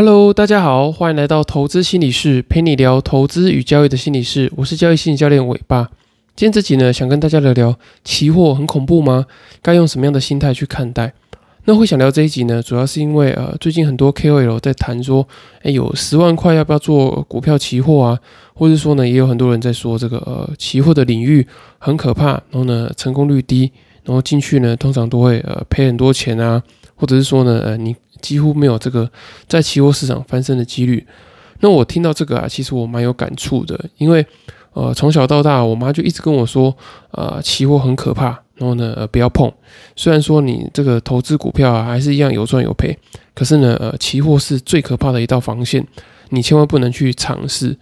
Hello，大家好，欢迎来到投资心理室，陪你聊投资与交易的心理室。我是交易心理教练尾巴。今天这集呢，想跟大家聊聊期货很恐怖吗？该用什么样的心态去看待？那会想聊这一集呢，主要是因为呃，最近很多 KOL 在谈说，哎，有十万块要不要做股票期货啊？或者说呢，也有很多人在说这个呃，期货的领域很可怕，然后呢，成功率低，然后进去呢，通常都会呃赔很多钱啊，或者是说呢，呃，你几乎没有这个在期货市场翻身的几率。那我听到这个啊，其实我蛮有感触的，因为呃，从小到大，我妈就一直跟我说，呃，期货很可怕。然后呢，呃，不要碰。虽然说你这个投资股票啊，还是一样有赚有赔，可是呢，呃，期货是最可怕的一道防线，你千万不能去尝试。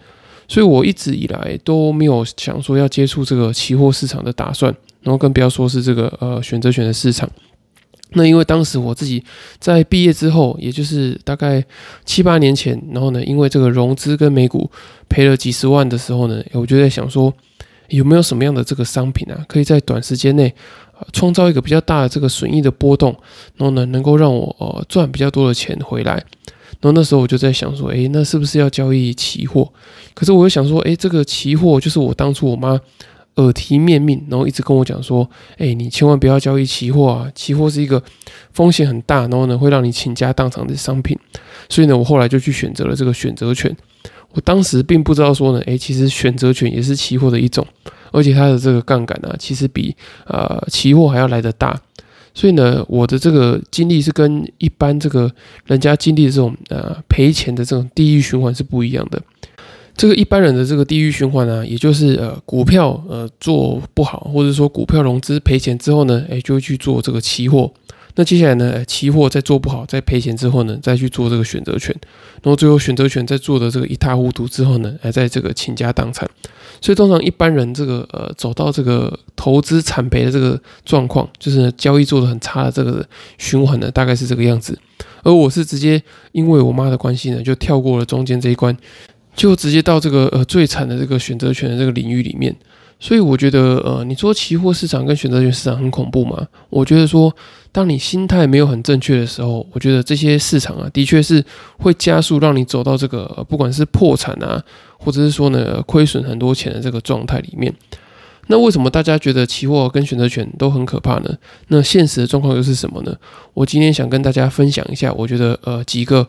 所以我一直以来都没有想说要接触这个期货市场的打算，然后更不要说是这个呃选择权的市场。那因为当时我自己在毕业之后，也就是大概七八年前，然后呢，因为这个融资跟美股赔了几十万的时候呢，我就在想说。有没有什么样的这个商品啊，可以在短时间内创造一个比较大的这个损益的波动，然后呢，能够让我呃赚比较多的钱回来？然后那时候我就在想说，诶，那是不是要交易期货？可是我又想说，诶，这个期货就是我当初我妈耳提面命，然后一直跟我讲说，诶，你千万不要交易期货啊，期货是一个风险很大，然后呢会让你倾家荡产的商品。所以呢，我后来就去选择了这个选择权。我当时并不知道说呢，诶，其实选择权也是期货的一种，而且它的这个杠杆呢，其实比呃期货还要来得大。所以呢，我的这个经历是跟一般这个人家经历的这种呃赔钱的这种地狱循环是不一样的。这个一般人的这个地域循环呢，也就是呃股票呃做不好，或者说股票融资赔钱之后呢，诶，就去做这个期货。那接下来呢？期货在做不好、在赔钱之后呢，再去做这个选择权，然后最后选择权在做的这个一塌糊涂之后呢，还在这个倾家荡产。所以通常一般人这个呃走到这个投资惨赔的这个状况，就是交易做的很差的这个循环呢，大概是这个样子。而我是直接因为我妈的关系呢，就跳过了中间这一关，就直接到这个呃最惨的这个选择权的这个领域里面。所以我觉得，呃，你说期货市场跟选择权市场很恐怖吗？我觉得说，当你心态没有很正确的时候，我觉得这些市场啊，的确是会加速让你走到这个不管是破产啊，或者是说呢亏损很多钱的这个状态里面。那为什么大家觉得期货跟选择权都很可怕呢？那现实的状况又是什么呢？我今天想跟大家分享一下，我觉得呃几个。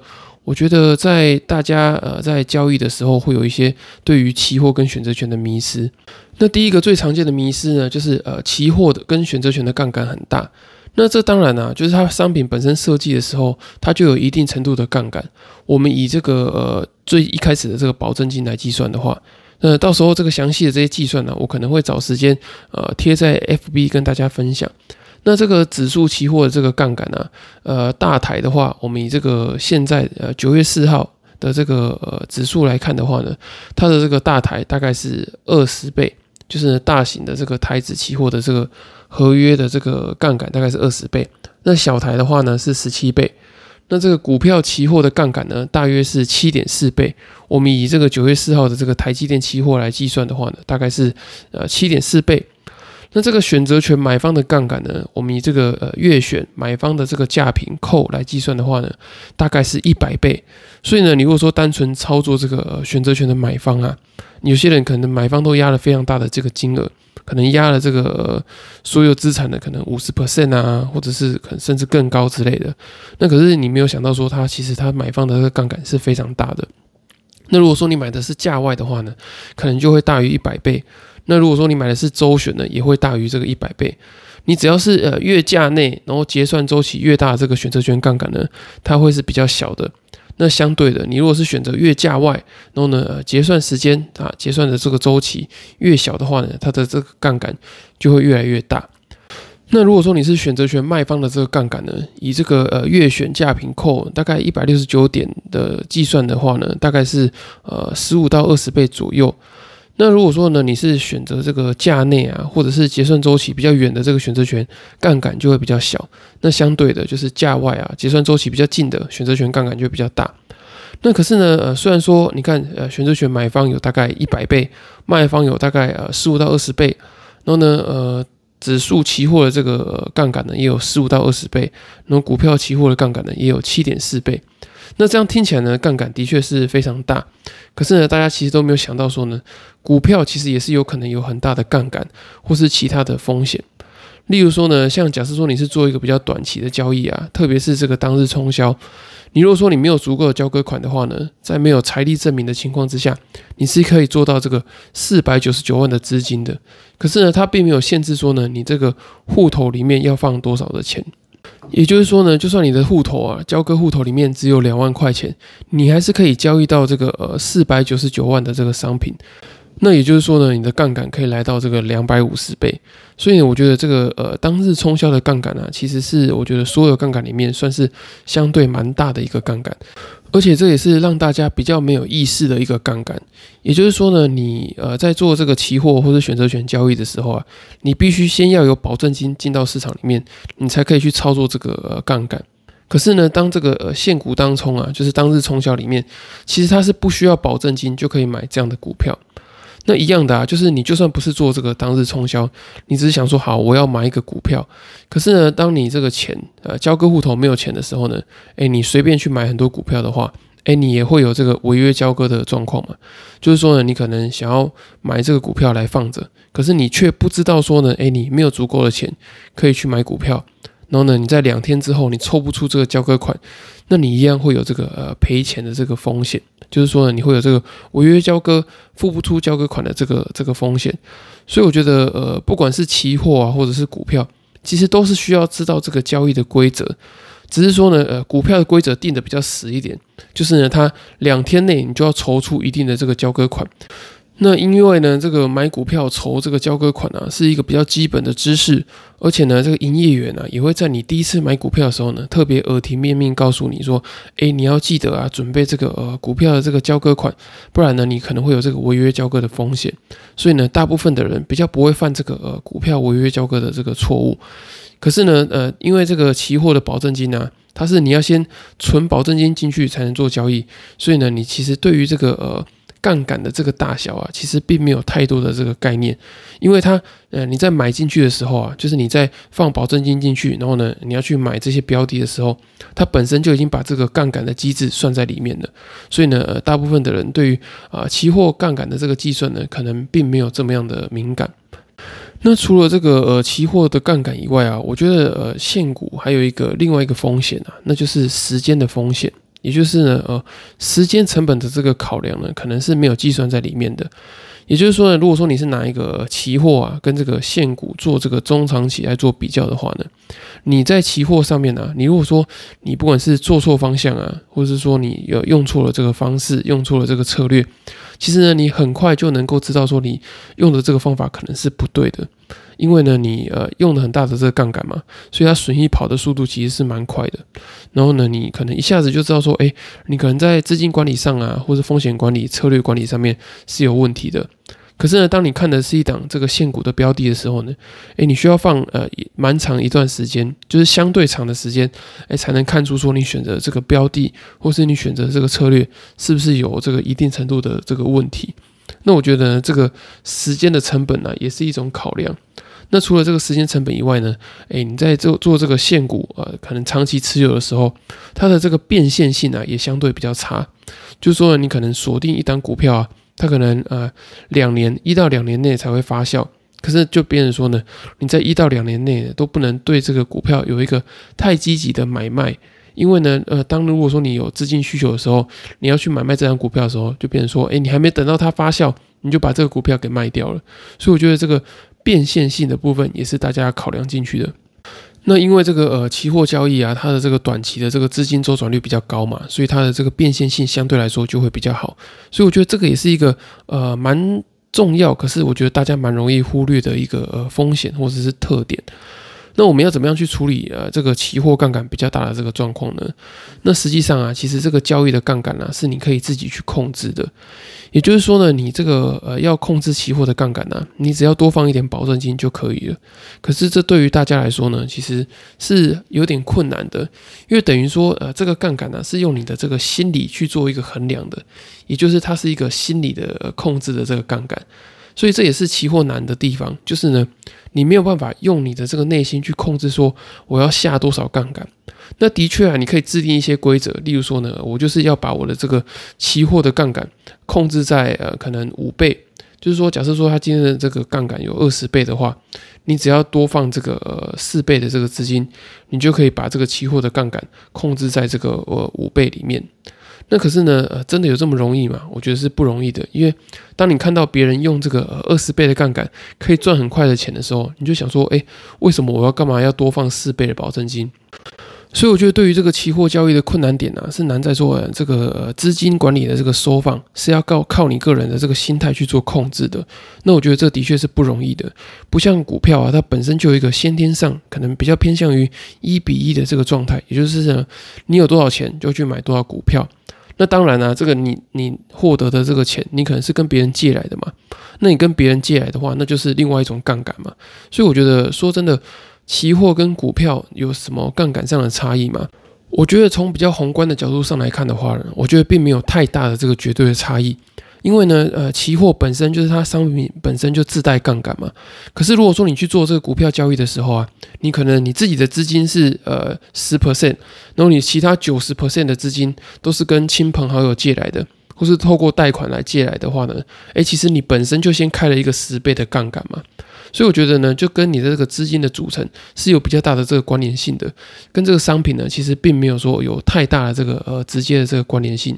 我觉得在大家呃在交易的时候，会有一些对于期货跟选择权的迷失。那第一个最常见的迷失呢，就是呃期货的跟选择权的杠杆很大。那这当然啊，就是它商品本身设计的时候，它就有一定程度的杠杆。我们以这个呃最一开始的这个保证金来计算的话，那到时候这个详细的这些计算呢，我可能会找时间呃贴在 FB 跟大家分享。那这个指数期货的这个杠杆呢，呃，大台的话，我们以这个现在呃九月四号的这个呃指数来看的话呢，它的这个大台大概是二十倍，就是大型的这个台子期货的这个合约的这个杠杆大概是二十倍。那小台的话呢是十七倍。那这个股票期货的杠杆呢大约是七点四倍。我们以这个九月四号的这个台积电期货来计算的话呢，大概是呃七点四倍。那这个选择权买方的杠杆呢？我们以这个呃月选买方的这个价平扣来计算的话呢，大概是一百倍。所以呢，你如果说单纯操作这个选择权的买方啊，有些人可能买方都压了非常大的这个金额，可能压了这个所有资产的可能五十 percent 啊，或者是可能甚至更高之类的。那可是你没有想到说，他其实他买方的这个杠杆是非常大的。那如果说你买的是价外的话呢，可能就会大于一百倍。那如果说你买的是周选呢，也会大于这个一百倍。你只要是呃月价内，然后结算周期越大，这个选择权杠杆呢，它会是比较小的。那相对的，你如果是选择月价外，然后呢结算时间啊，结算的这个周期越小的话呢，它的这个杠杆就会越来越大。那如果说你是选择权卖方的这个杠杆呢，以这个呃月选价平扣大概一百六十九点的计算的话呢，大概是呃十五到二十倍左右。那如果说呢，你是选择这个价内啊，或者是结算周期比较远的这个选择权杠杆就会比较小。那相对的，就是价外啊，结算周期比较近的选择权杠杆就比较大。那可是呢，呃，虽然说你看，呃，选择权买方有大概一百倍，卖方有大概呃十五到二十倍，然后呢，呃，指数期货的这个杠杆呢也有十五到二十倍，然后股票期货的杠杆呢也有七点四倍。那这样听起来呢，杠杆的确是非常大。可是呢，大家其实都没有想到说呢，股票其实也是有可能有很大的杠杆，或是其他的风险。例如说呢，像假设说你是做一个比较短期的交易啊，特别是这个当日冲销，你如果说你没有足够的交割款的话呢，在没有财力证明的情况之下，你是可以做到这个四百九十九万的资金的。可是呢，它并没有限制说呢，你这个户头里面要放多少的钱。也就是说呢，就算你的户头啊，交割户头里面只有两万块钱，你还是可以交易到这个呃四百九十九万的这个商品。那也就是说呢，你的杠杆可以来到这个两百五十倍，所以，我觉得这个呃当日冲销的杠杆啊，其实是我觉得所有杠杆里面算是相对蛮大的一个杠杆，而且这也是让大家比较没有意识的一个杠杆。也就是说呢，你呃在做这个期货或者选择权交易的时候啊，你必须先要有保证金进到市场里面，你才可以去操作这个杠杆。可是呢，当这个呃现股当冲啊，就是当日冲销里面，其实它是不需要保证金就可以买这样的股票。那一样的啊，就是你就算不是做这个当日冲销，你只是想说好我要买一个股票，可是呢，当你这个钱呃交割户头没有钱的时候呢，诶，你随便去买很多股票的话，诶，你也会有这个违约交割的状况嘛。就是说呢，你可能想要买这个股票来放着，可是你却不知道说呢，诶，你没有足够的钱可以去买股票，然后呢，你在两天之后你抽不出这个交割款，那你一样会有这个呃赔钱的这个风险。就是说呢，你会有这个违约交割、付不出交割款的这个这个风险，所以我觉得，呃，不管是期货啊，或者是股票，其实都是需要知道这个交易的规则。只是说呢，呃，股票的规则定的比较死一点，就是呢，它两天内你就要筹出一定的这个交割款。那因为呢，这个买股票筹这个交割款啊，是一个比较基本的知识，而且呢，这个营业员呢，也会在你第一次买股票的时候呢，特别耳提面命告诉你说，哎，你要记得啊，准备这个呃股票的这个交割款，不然呢，你可能会有这个违约交割的风险。所以呢，大部分的人比较不会犯这个呃股票违约交割的这个错误。可是呢，呃，因为这个期货的保证金呢，它是你要先存保证金进去才能做交易，所以呢，你其实对于这个呃。杠杆的这个大小啊，其实并没有太多的这个概念，因为它，呃，你在买进去的时候啊，就是你在放保证金进去，然后呢，你要去买这些标的的时候，它本身就已经把这个杠杆的机制算在里面了。所以呢，大部分的人对于啊期货杠杆的这个计算呢，可能并没有这么样的敏感。那除了这个呃期货的杠杆以外啊，我觉得呃现股还有一个另外一个风险啊，那就是时间的风险。也就是呢，呃，时间成本的这个考量呢，可能是没有计算在里面的。也就是说呢，如果说你是拿一个期货啊，跟这个现股做这个中长期来做比较的话呢，你在期货上面呢，你如果说你不管是做错方向啊，或者是说你有用错了这个方式，用错了这个策略，其实呢，你很快就能够知道说你用的这个方法可能是不对的。因为呢，你呃用了很大的这个杠杆嘛，所以它损益跑的速度其实是蛮快的。然后呢，你可能一下子就知道说，哎，你可能在资金管理上啊，或者风险管理、策略管理上面是有问题的。可是呢，当你看的是一档这个现股的标的的时候呢，哎，你需要放呃蛮长一段时间，就是相对长的时间，哎，才能看出说你选择这个标的，或是你选择这个策略是不是有这个一定程度的这个问题。那我觉得这个时间的成本呢，也是一种考量。那除了这个时间成本以外呢，诶，你在做做这个现股，呃，可能长期持有的时候，它的这个变现性啊，也相对比较差。就说，你可能锁定一单股票啊，它可能呃两年一到两年内才会发酵。可是就别人说呢，你在一到两年内都不能对这个股票有一个太积极的买卖，因为呢，呃，当如果说你有资金需求的时候，你要去买卖这张股票的时候，就变成说，诶，你还没等到它发酵，你就把这个股票给卖掉了。所以我觉得这个。变现性的部分也是大家考量进去的。那因为这个呃期货交易啊，它的这个短期的这个资金周转率比较高嘛，所以它的这个变现性相对来说就会比较好。所以我觉得这个也是一个呃蛮重要，可是我觉得大家蛮容易忽略的一个呃风险或者是特点。那我们要怎么样去处理呃这个期货杠杆比较大的这个状况呢？那实际上啊，其实这个交易的杠杆呢，是你可以自己去控制的。也就是说呢，你这个呃要控制期货的杠杆呢，你只要多放一点保证金就可以了。可是这对于大家来说呢，其实是有点困难的，因为等于说呃这个杠杆呢是用你的这个心理去做一个衡量的，也就是它是一个心理的控制的这个杠杆。所以这也是期货难的地方，就是呢，你没有办法用你的这个内心去控制说我要下多少杠杆。那的确啊，你可以制定一些规则，例如说呢，我就是要把我的这个期货的杠杆控制在呃可能五倍。就是说，假设说他今天的这个杠杆有二十倍的话，你只要多放这个呃四倍的这个资金，你就可以把这个期货的杠杆控制在这个呃五倍里面。那可是呢，呃，真的有这么容易吗？我觉得是不容易的。因为当你看到别人用这个二十倍的杠杆可以赚很快的钱的时候，你就想说，哎，为什么我要干嘛要多放四倍的保证金？所以我觉得，对于这个期货交易的困难点呢，是难在说这个资金管理的这个收放是要靠靠你个人的这个心态去做控制的。那我觉得这的确是不容易的，不像股票啊，它本身就有一个先天上可能比较偏向于一比一的这个状态，也就是呢，你有多少钱就去买多少股票。那当然啊，这个你你获得的这个钱，你可能是跟别人借来的嘛。那你跟别人借来的话，那就是另外一种杠杆嘛。所以我觉得说真的。期货跟股票有什么杠杆上的差异吗？我觉得从比较宏观的角度上来看的话呢，我觉得并没有太大的这个绝对的差异。因为呢，呃，期货本身就是它商品本身就自带杠杆嘛。可是如果说你去做这个股票交易的时候啊，你可能你自己的资金是呃十 percent，然后你其他九十 percent 的资金都是跟亲朋好友借来的，或是透过贷款来借来的话呢，诶，其实你本身就先开了一个十倍的杠杆嘛。所以我觉得呢，就跟你的这个资金的组成是有比较大的这个关联性的，跟这个商品呢，其实并没有说有太大的这个呃直接的这个关联性。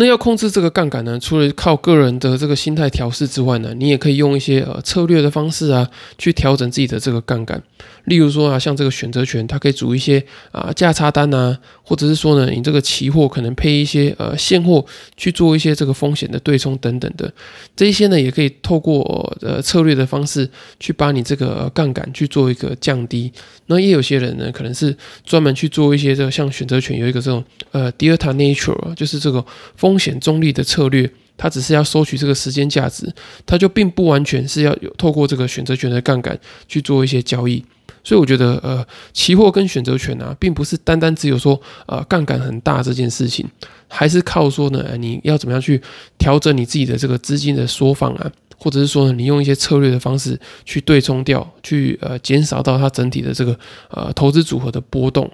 那要控制这个杠杆呢，除了靠个人的这个心态调试之外呢，你也可以用一些呃策略的方式啊，去调整自己的这个杠杆。例如说啊，像这个选择权，它可以组一些啊价差单啊，或者是说呢，你这个期货可能配一些呃现货去做一些这个风险的对冲等等的。这一些呢，也可以透过呃策略的方式去把你这个杠杆去做一个降低。那也有些人呢，可能是专门去做一些这个像选择权有一个这种呃 delta nature，就是这个风。风险中立的策略，它只是要收取这个时间价值，它就并不完全是要有透过这个选择权的杠杆去做一些交易。所以我觉得，呃，期货跟选择权啊，并不是单单只有说呃杠杆很大这件事情，还是靠说呢，你要怎么样去调整你自己的这个资金的缩放啊，或者是说呢，你用一些策略的方式去对冲掉，去呃减少到它整体的这个呃投资组合的波动。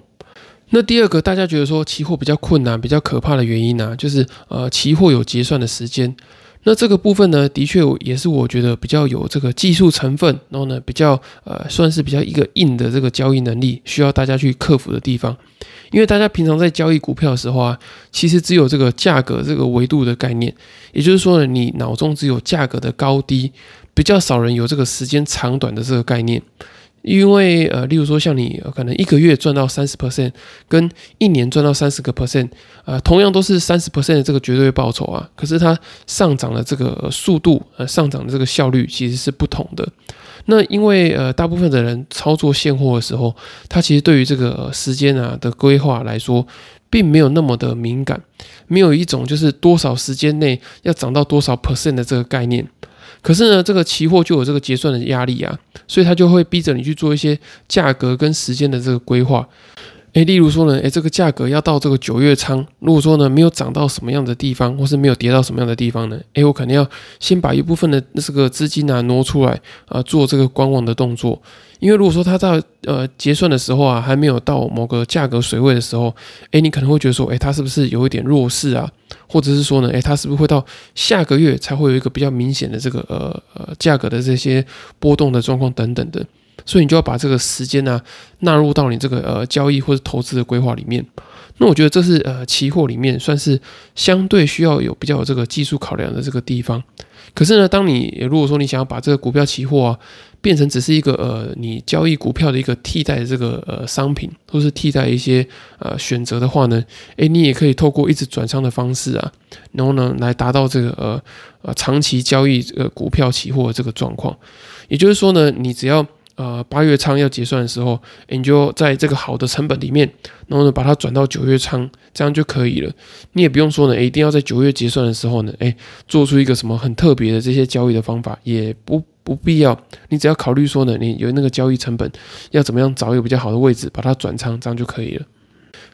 那第二个，大家觉得说期货比较困难、比较可怕的原因呢，就是呃，期货有结算的时间。那这个部分呢，的确也是我觉得比较有这个技术成分，然后呢，比较呃，算是比较一个硬的这个交易能力，需要大家去克服的地方。因为大家平常在交易股票的时候啊，其实只有这个价格这个维度的概念，也就是说呢，你脑中只有价格的高低，比较少人有这个时间长短的这个概念。因为呃，例如说像你可能一个月赚到三十 percent，跟一年赚到三十个 percent，呃，同样都是三十 percent 的这个绝对报酬啊，可是它上涨的这个速度，呃，上涨的这个效率其实是不同的。那因为呃，大部分的人操作现货的时候，他其实对于这个时间啊的规划来说，并没有那么的敏感，没有一种就是多少时间内要涨到多少 percent 的这个概念。可是呢，这个期货就有这个结算的压力啊，所以它就会逼着你去做一些价格跟时间的这个规划。诶，例如说呢，诶，这个价格要到这个九月仓，如果说呢没有涨到什么样的地方，或是没有跌到什么样的地方呢，诶，我肯定要先把一部分的这个资金啊挪出来啊，做这个观望的动作。因为如果说它在呃结算的时候啊，还没有到某个价格水位的时候，诶，你可能会觉得说，诶，它是不是有一点弱势啊？或者是说呢，诶，它是不是会到下个月才会有一个比较明显的这个呃呃价格的这些波动的状况等等的？所以你就要把这个时间呢纳入到你这个呃交易或者投资的规划里面。那我觉得这是呃期货里面算是相对需要有比较有这个技术考量的这个地方。可是呢，当你如果说你想要把这个股票期货啊变成只是一个呃你交易股票的一个替代这个呃商品，或是替代一些呃选择的话呢，诶，你也可以透过一直转仓的方式啊，然后呢来达到这个呃呃长期交易这个股票期货的这个状况。也就是说呢，你只要呃，八月仓要结算的时候，你就在这个好的成本里面，然后呢把它转到九月仓，这样就可以了。你也不用说呢，一定要在九月结算的时候呢，哎，做出一个什么很特别的这些交易的方法，也不不必要。你只要考虑说呢，你有那个交易成本，要怎么样找一个比较好的位置把它转仓，这样就可以了。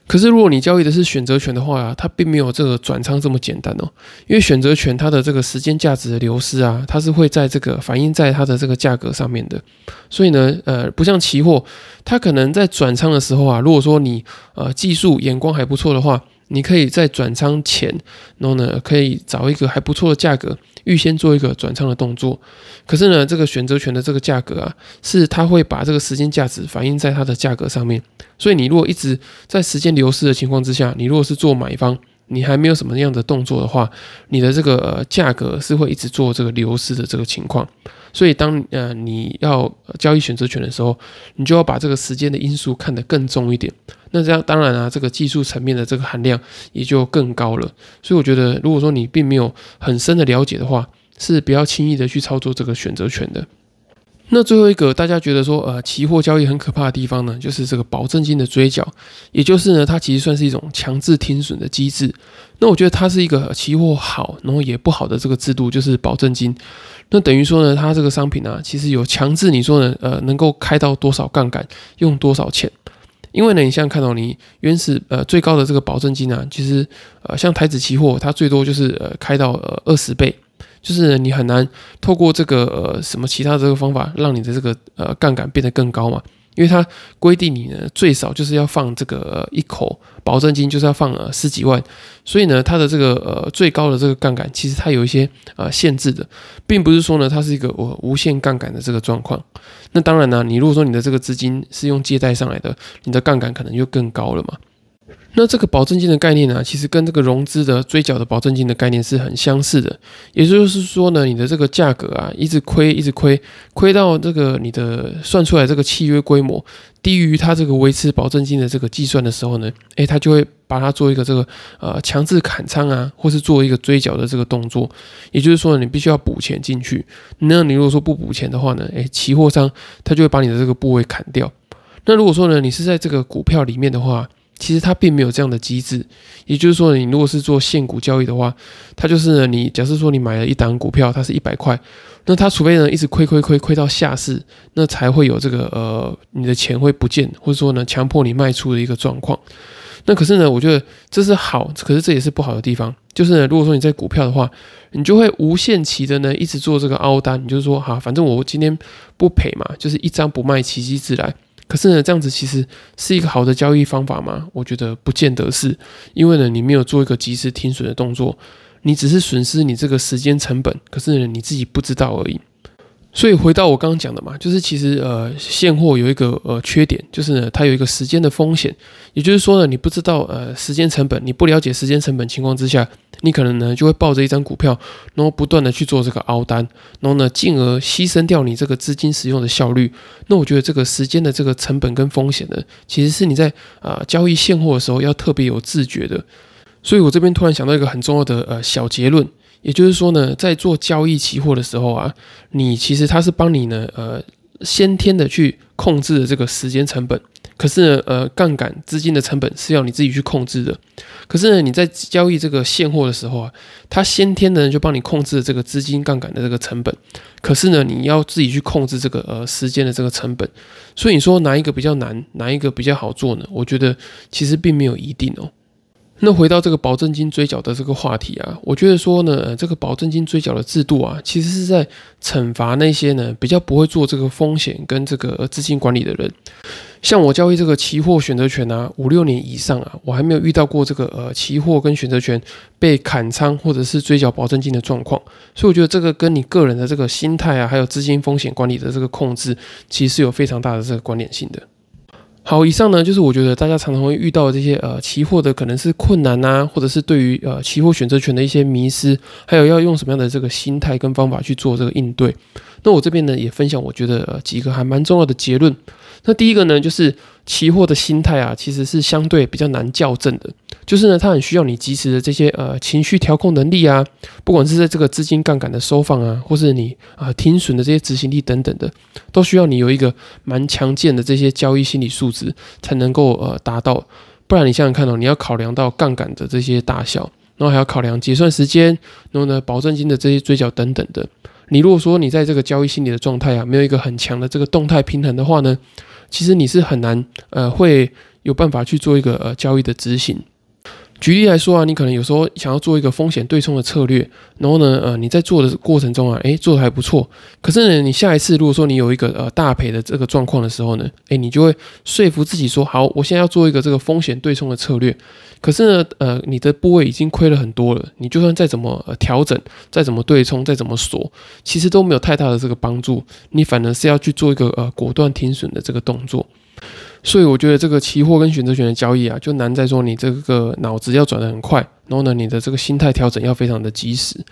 可是如果你交易的是选择权的话啊，它并没有这个转仓这么简单哦。因为选择权它的这个时间价值的流失啊，它是会在这个反映在它的这个价格上面的。所以呢，呃，不像期货，它可能在转仓的时候啊，如果说你呃技术眼光还不错的话。你可以在转仓前，然后呢，可以找一个还不错的价格，预先做一个转仓的动作。可是呢，这个选择权的这个价格啊，是它会把这个时间价值反映在它的价格上面。所以你如果一直在时间流失的情况之下，你如果是做买方，你还没有什么样的动作的话，你的这个价格是会一直做这个流失的这个情况。所以当呃你要交易选择权的时候，你就要把这个时间的因素看得更重一点。那这样当然啊，这个技术层面的这个含量也就更高了。所以我觉得，如果说你并没有很深的了解的话，是不要轻易的去操作这个选择权的。那最后一个大家觉得说，呃，期货交易很可怕的地方呢，就是这个保证金的追缴，也就是呢，它其实算是一种强制停损的机制。那我觉得它是一个期货好，然后也不好的这个制度，就是保证金。那等于说呢，它这个商品啊，其实有强制你说呢，呃，能够开到多少杠杆，用多少钱。因为呢，你现在看到你原始呃最高的这个保证金啊，其实呃像台子期货，它最多就是呃开到呃二十倍，就是你很难透过这个呃什么其他这个方法，让你的这个呃杠杆变得更高嘛。因为它规定你呢最少就是要放这个一口保证金，就是要放呃十几万，所以呢它的这个呃最高的这个杠杆其实它有一些呃限制的，并不是说呢它是一个我无限杠杆的这个状况。那当然呢，你如果说你的这个资金是用借贷上来的，你的杠杆可能就更高了嘛。那这个保证金的概念呢，其实跟这个融资的追缴的保证金的概念是很相似的。也就是说呢，你的这个价格啊，一直亏，一直亏，亏到这个你的算出来这个契约规模低于它这个维持保证金的这个计算的时候呢，诶，它就会把它做一个这个呃强制砍仓啊，或是做一个追缴的这个动作。也就是说，你必须要补钱进去。那你如果说不补钱的话呢，诶，期货商他就会把你的这个部位砍掉。那如果说呢，你是在这个股票里面的话，其实它并没有这样的机制，也就是说，你如果是做现股交易的话，它就是呢，你假设说你买了一档股票，它是一百块，那它除非呢一直亏亏亏亏到下市，那才会有这个呃你的钱会不见，或者说呢强迫你卖出的一个状况。那可是呢，我觉得这是好，可是这也是不好的地方，就是呢，如果说你在股票的话，你就会无限期的呢一直做这个凹单，你就是说哈，反正我今天不赔嘛，就是一张不卖，奇迹自来。可是呢，这样子其实是一个好的交易方法吗？我觉得不见得是，因为呢，你没有做一个及时停损的动作，你只是损失你这个时间成本，可是呢，你自己不知道而已。所以回到我刚刚讲的嘛，就是其实呃，现货有一个呃缺点，就是呢，它有一个时间的风险，也就是说呢，你不知道呃时间成本，你不了解时间成本情况之下，你可能呢就会抱着一张股票，然后不断的去做这个凹单，然后呢，进而牺牲掉你这个资金使用的效率。那我觉得这个时间的这个成本跟风险呢，其实是你在啊交易现货的时候要特别有自觉的。所以我这边突然想到一个很重要的呃小结论。也就是说呢，在做交易期货的时候啊，你其实它是帮你呢，呃，先天的去控制的这个时间成本，可是呢，呃，杠杆资金的成本是要你自己去控制的。可是呢，你在交易这个现货的时候啊，它先天的就帮你控制这个资金杠杆的这个成本，可是呢，你要自己去控制这个呃时间的这个成本。所以你说哪一个比较难，哪一个比较好做呢？我觉得其实并没有一定哦。那回到这个保证金追缴的这个话题啊，我觉得说呢，这个保证金追缴的制度啊，其实是在惩罚那些呢比较不会做这个风险跟这个资金管理的人。像我交易这个期货选择权啊，五六年以上啊，我还没有遇到过这个呃期货跟选择权被砍仓或者是追缴保证金的状况。所以我觉得这个跟你个人的这个心态啊，还有资金风险管理的这个控制，其实是有非常大的这个关联性的。好，以上呢就是我觉得大家常常会遇到的这些呃期货的可能是困难呐，或者是对于呃期货选择权的一些迷失，还有要用什么样的这个心态跟方法去做这个应对。那我这边呢也分享我觉得几个还蛮重要的结论。那第一个呢就是。期货的心态啊，其实是相对比较难校正的。就是呢，它很需要你及时的这些呃情绪调控能力啊，不管是在这个资金杠杆的收放啊，或是你啊停损的这些执行力等等的，都需要你有一个蛮强健的这些交易心理素质才能够呃达到。不然你想想看哦，你要考量到杠杆的这些大小，然后还要考量结算时间，然后呢保证金的这些追缴等等的。你如果说你在这个交易心理的状态啊，没有一个很强的这个动态平衡的话呢？其实你是很难，呃，会有办法去做一个呃交易的执行。举例来说啊，你可能有时候想要做一个风险对冲的策略，然后呢，呃，你在做的过程中啊，诶，做的还不错。可是呢，你下一次如果说你有一个呃大赔的这个状况的时候呢，诶，你就会说服自己说，好，我现在要做一个这个风险对冲的策略。可是呢，呃，你的部位已经亏了很多了，你就算再怎么调整，再怎么对冲，再怎么锁，其实都没有太大的这个帮助。你反而是要去做一个呃果断停损的这个动作。所以我觉得这个期货跟选择权的交易啊，就难在说你这个脑子要转得很快，然后呢，你的这个心态调整要非常的及时。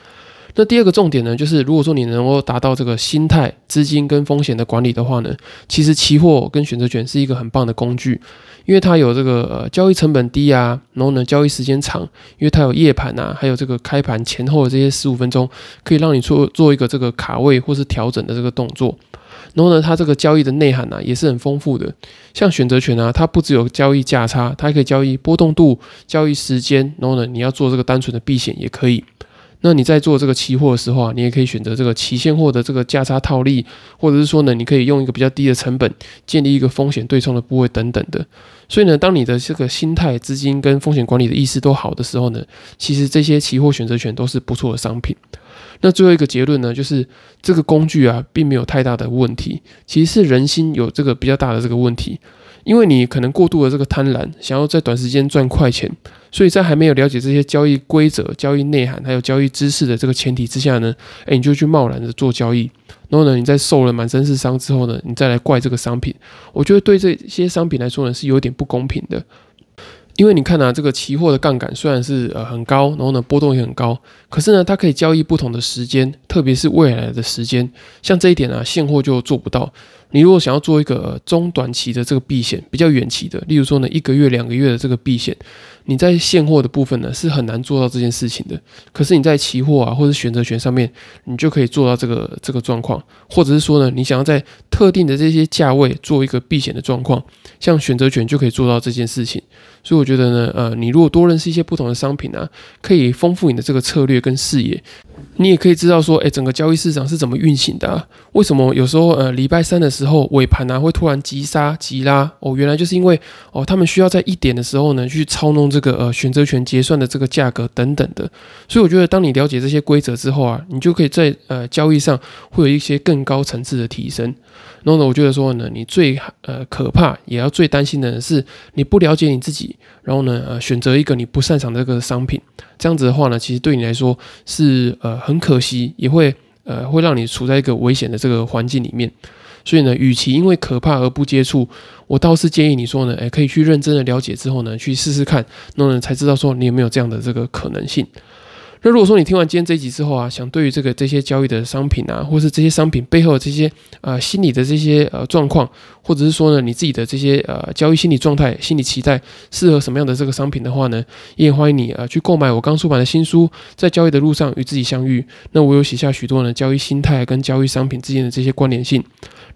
那第二个重点呢，就是如果说你能够达到这个心态、资金跟风险的管理的话呢，其实期货跟选择权是一个很棒的工具，因为它有这个呃交易成本低啊，然后呢交易时间长，因为它有夜盘啊，还有这个开盘前后的这些十五分钟，可以让你做做一个这个卡位或是调整的这个动作。然后呢，它这个交易的内涵呢也是很丰富的，像选择权啊，它不只有交易价差，它还可以交易波动度、交易时间。然后呢，你要做这个单纯的避险也可以。那你在做这个期货的时候啊，你也可以选择这个期现货的这个价差套利，或者是说呢，你可以用一个比较低的成本建立一个风险对冲的部位等等的。所以呢，当你的这个心态、资金跟风险管理的意识都好的时候呢，其实这些期货选择权都是不错的商品。那最后一个结论呢，就是这个工具啊，并没有太大的问题，其实是人心有这个比较大的这个问题，因为你可能过度的这个贪婪，想要在短时间赚快钱，所以在还没有了解这些交易规则、交易内涵还有交易知识的这个前提之下呢，哎，你就去贸然的做交易，然后呢，你在受了满身是伤之后呢，你再来怪这个商品，我觉得对这些商品来说呢，是有点不公平的。因为你看啊，这个期货的杠杆虽然是呃很高，然后呢波动也很高，可是呢它可以交易不同的时间，特别是未来的时间，像这一点啊现货就做不到。你如果想要做一个中短期的这个避险，比较远期的，例如说呢一个月、两个月的这个避险，你在现货的部分呢是很难做到这件事情的。可是你在期货啊或者选择权上面，你就可以做到这个这个状况，或者是说呢你想要在特定的这些价位做一个避险的状况，像选择权就可以做到这件事情。所以我觉得呢，呃，你如果多认识一些不同的商品啊，可以丰富你的这个策略跟视野。你也可以知道说，诶，整个交易市场是怎么运行的？为什么有时候呃礼拜三的时候尾盘呢会突然急杀急拉？哦，原来就是因为哦他们需要在一点的时候呢去操弄这个呃选择权结算的这个价格等等的。所以我觉得当你了解这些规则之后啊，你就可以在呃交易上会有一些更高层次的提升。然后呢，我觉得说呢，你最呃可怕也要最担心的是你不了解你自己，然后呢呃选择一个你不擅长的这个商品。这样子的话呢，其实对你来说是呃很可惜，也会呃会让你处在一个危险的这个环境里面。所以呢，与其因为可怕而不接触，我倒是建议你说呢，诶，可以去认真的了解之后呢，去试试看，那呢才知道说你有没有这样的这个可能性。那如果说你听完今天这一集之后啊，想对于这个这些交易的商品啊，或是这些商品背后的这些呃心理的这些呃状况，或者是说呢你自己的这些呃交易心理状态、心理期待，适合什么样的这个商品的话呢，也欢迎你呃去购买我刚出版的新书《在交易的路上与自己相遇》。那我有写下许多呢交易心态跟交易商品之间的这些关联性。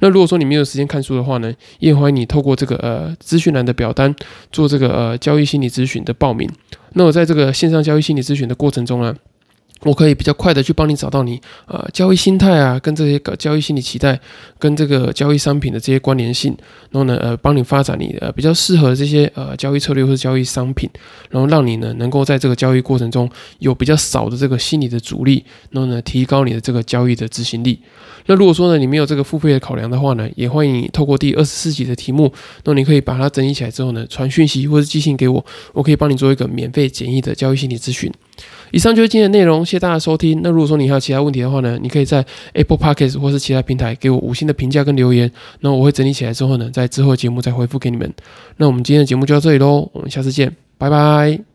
那如果说你没有时间看书的话呢，也欢迎你透过这个呃资讯栏的表单做这个呃交易心理咨询的报名。那我在这个线上交易心理咨询的过程中呢，我可以比较快的去帮你找到你呃交易心态啊，跟这些个交易心理期待，跟这个交易商品的这些关联性，然后呢呃帮你发展你呃比较适合这些呃交易策略或者交易商品，然后让你呢能够在这个交易过程中有比较少的这个心理的阻力，然后呢提高你的这个交易的执行力。那如果说呢你没有这个付费的考量的话呢，也欢迎你透过第二十四集的题目，那你可以把它整理起来之后呢传讯息或者寄信给我，我可以帮你做一个免费简易的交易心理咨询。以上就是今天的内容，谢谢大家收听。那如果说你还有其他问题的话呢，你可以在 Apple Podcast 或是其他平台给我五星的评价跟留言，那我会整理起来之后呢，在之后的节目再回复给你们。那我们今天的节目就到这里喽，我们下次见，拜拜。